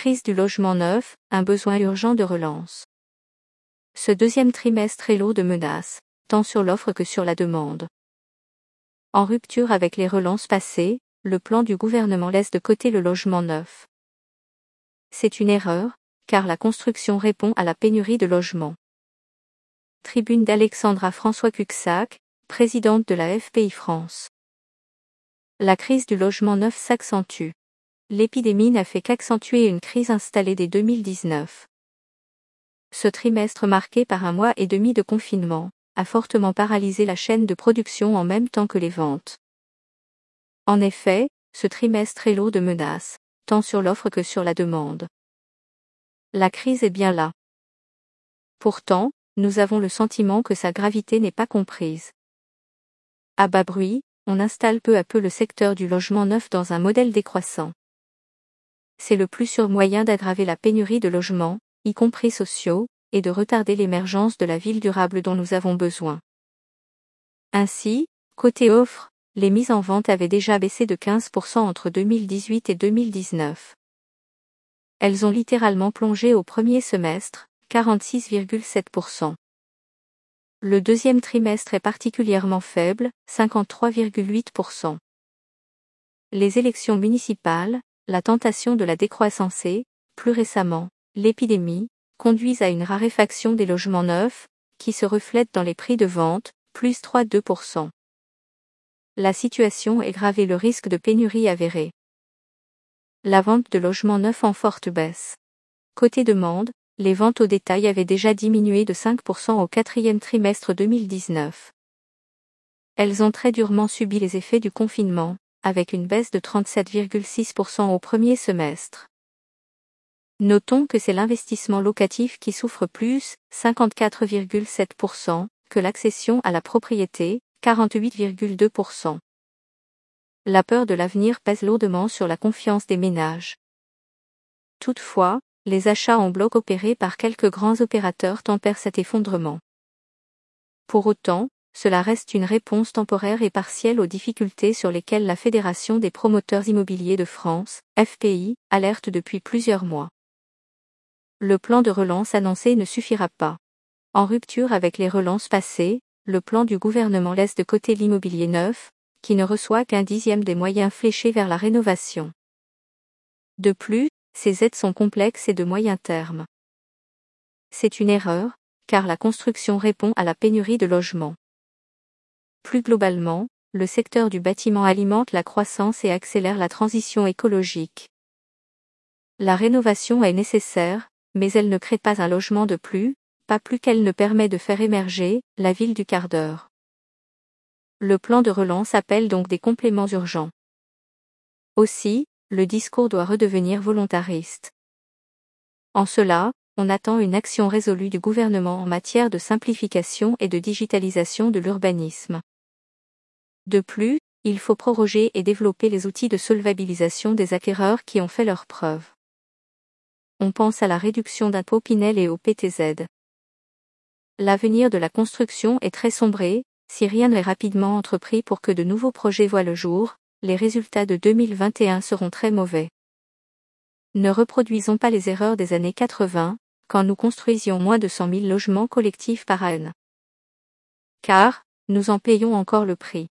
Crise du logement neuf, un besoin urgent de relance. Ce deuxième trimestre est lourd de menaces, tant sur l'offre que sur la demande. En rupture avec les relances passées, le plan du gouvernement laisse de côté le logement neuf. C'est une erreur, car la construction répond à la pénurie de logements. Tribune d'Alexandra François Cuxac, présidente de la FPI France. La crise du logement neuf s'accentue. L'épidémie n'a fait qu'accentuer une crise installée dès 2019. Ce trimestre marqué par un mois et demi de confinement, a fortement paralysé la chaîne de production en même temps que les ventes. En effet, ce trimestre est lourd de menaces, tant sur l'offre que sur la demande. La crise est bien là. Pourtant, nous avons le sentiment que sa gravité n'est pas comprise. À bas bruit, on installe peu à peu le secteur du logement neuf dans un modèle décroissant. C'est le plus sûr moyen d'aggraver la pénurie de logements, y compris sociaux, et de retarder l'émergence de la ville durable dont nous avons besoin. Ainsi, côté offre, les mises en vente avaient déjà baissé de 15% entre 2018 et 2019. Elles ont littéralement plongé au premier semestre, 46,7%. Le deuxième trimestre est particulièrement faible, 53,8%. Les élections municipales, la tentation de la décroissance et, plus récemment, l'épidémie, conduisent à une raréfaction des logements neufs, qui se reflètent dans les prix de vente, plus 3,2%. La situation est grave et le risque de pénurie avéré. La vente de logements neufs en forte baisse. Côté demande, les ventes au détail avaient déjà diminué de 5% au quatrième trimestre 2019. Elles ont très durement subi les effets du confinement, avec une baisse de 37,6% au premier semestre. Notons que c'est l'investissement locatif qui souffre plus, 54,7%, que l'accession à la propriété, 48,2%. La peur de l'avenir pèse lourdement sur la confiance des ménages. Toutefois, les achats en bloc opérés par quelques grands opérateurs tempèrent cet effondrement. Pour autant, cela reste une réponse temporaire et partielle aux difficultés sur lesquelles la Fédération des promoteurs immobiliers de France, FPI, alerte depuis plusieurs mois le plan de relance annoncé ne suffira pas. En rupture avec les relances passées, le plan du gouvernement laisse de côté l'immobilier neuf, qui ne reçoit qu'un dixième des moyens fléchés vers la rénovation. De plus, ces aides sont complexes et de moyen terme. C'est une erreur, car la construction répond à la pénurie de logements. Plus globalement, le secteur du bâtiment alimente la croissance et accélère la transition écologique. La rénovation est nécessaire, mais elle ne crée pas un logement de plus, pas plus qu'elle ne permet de faire émerger la ville du quart d'heure. Le plan de relance appelle donc des compléments urgents. Aussi, le discours doit redevenir volontariste. En cela, on attend une action résolue du gouvernement en matière de simplification et de digitalisation de l'urbanisme. De plus, il faut proroger et développer les outils de solvabilisation des acquéreurs qui ont fait leurs preuves on pense à la réduction d'impôts Pinel et au PTZ. L'avenir de la construction est très sombré, si rien n'est rapidement entrepris pour que de nouveaux projets voient le jour, les résultats de 2021 seront très mauvais. Ne reproduisons pas les erreurs des années 80, quand nous construisions moins de 100 000 logements collectifs par an. Car, nous en payons encore le prix.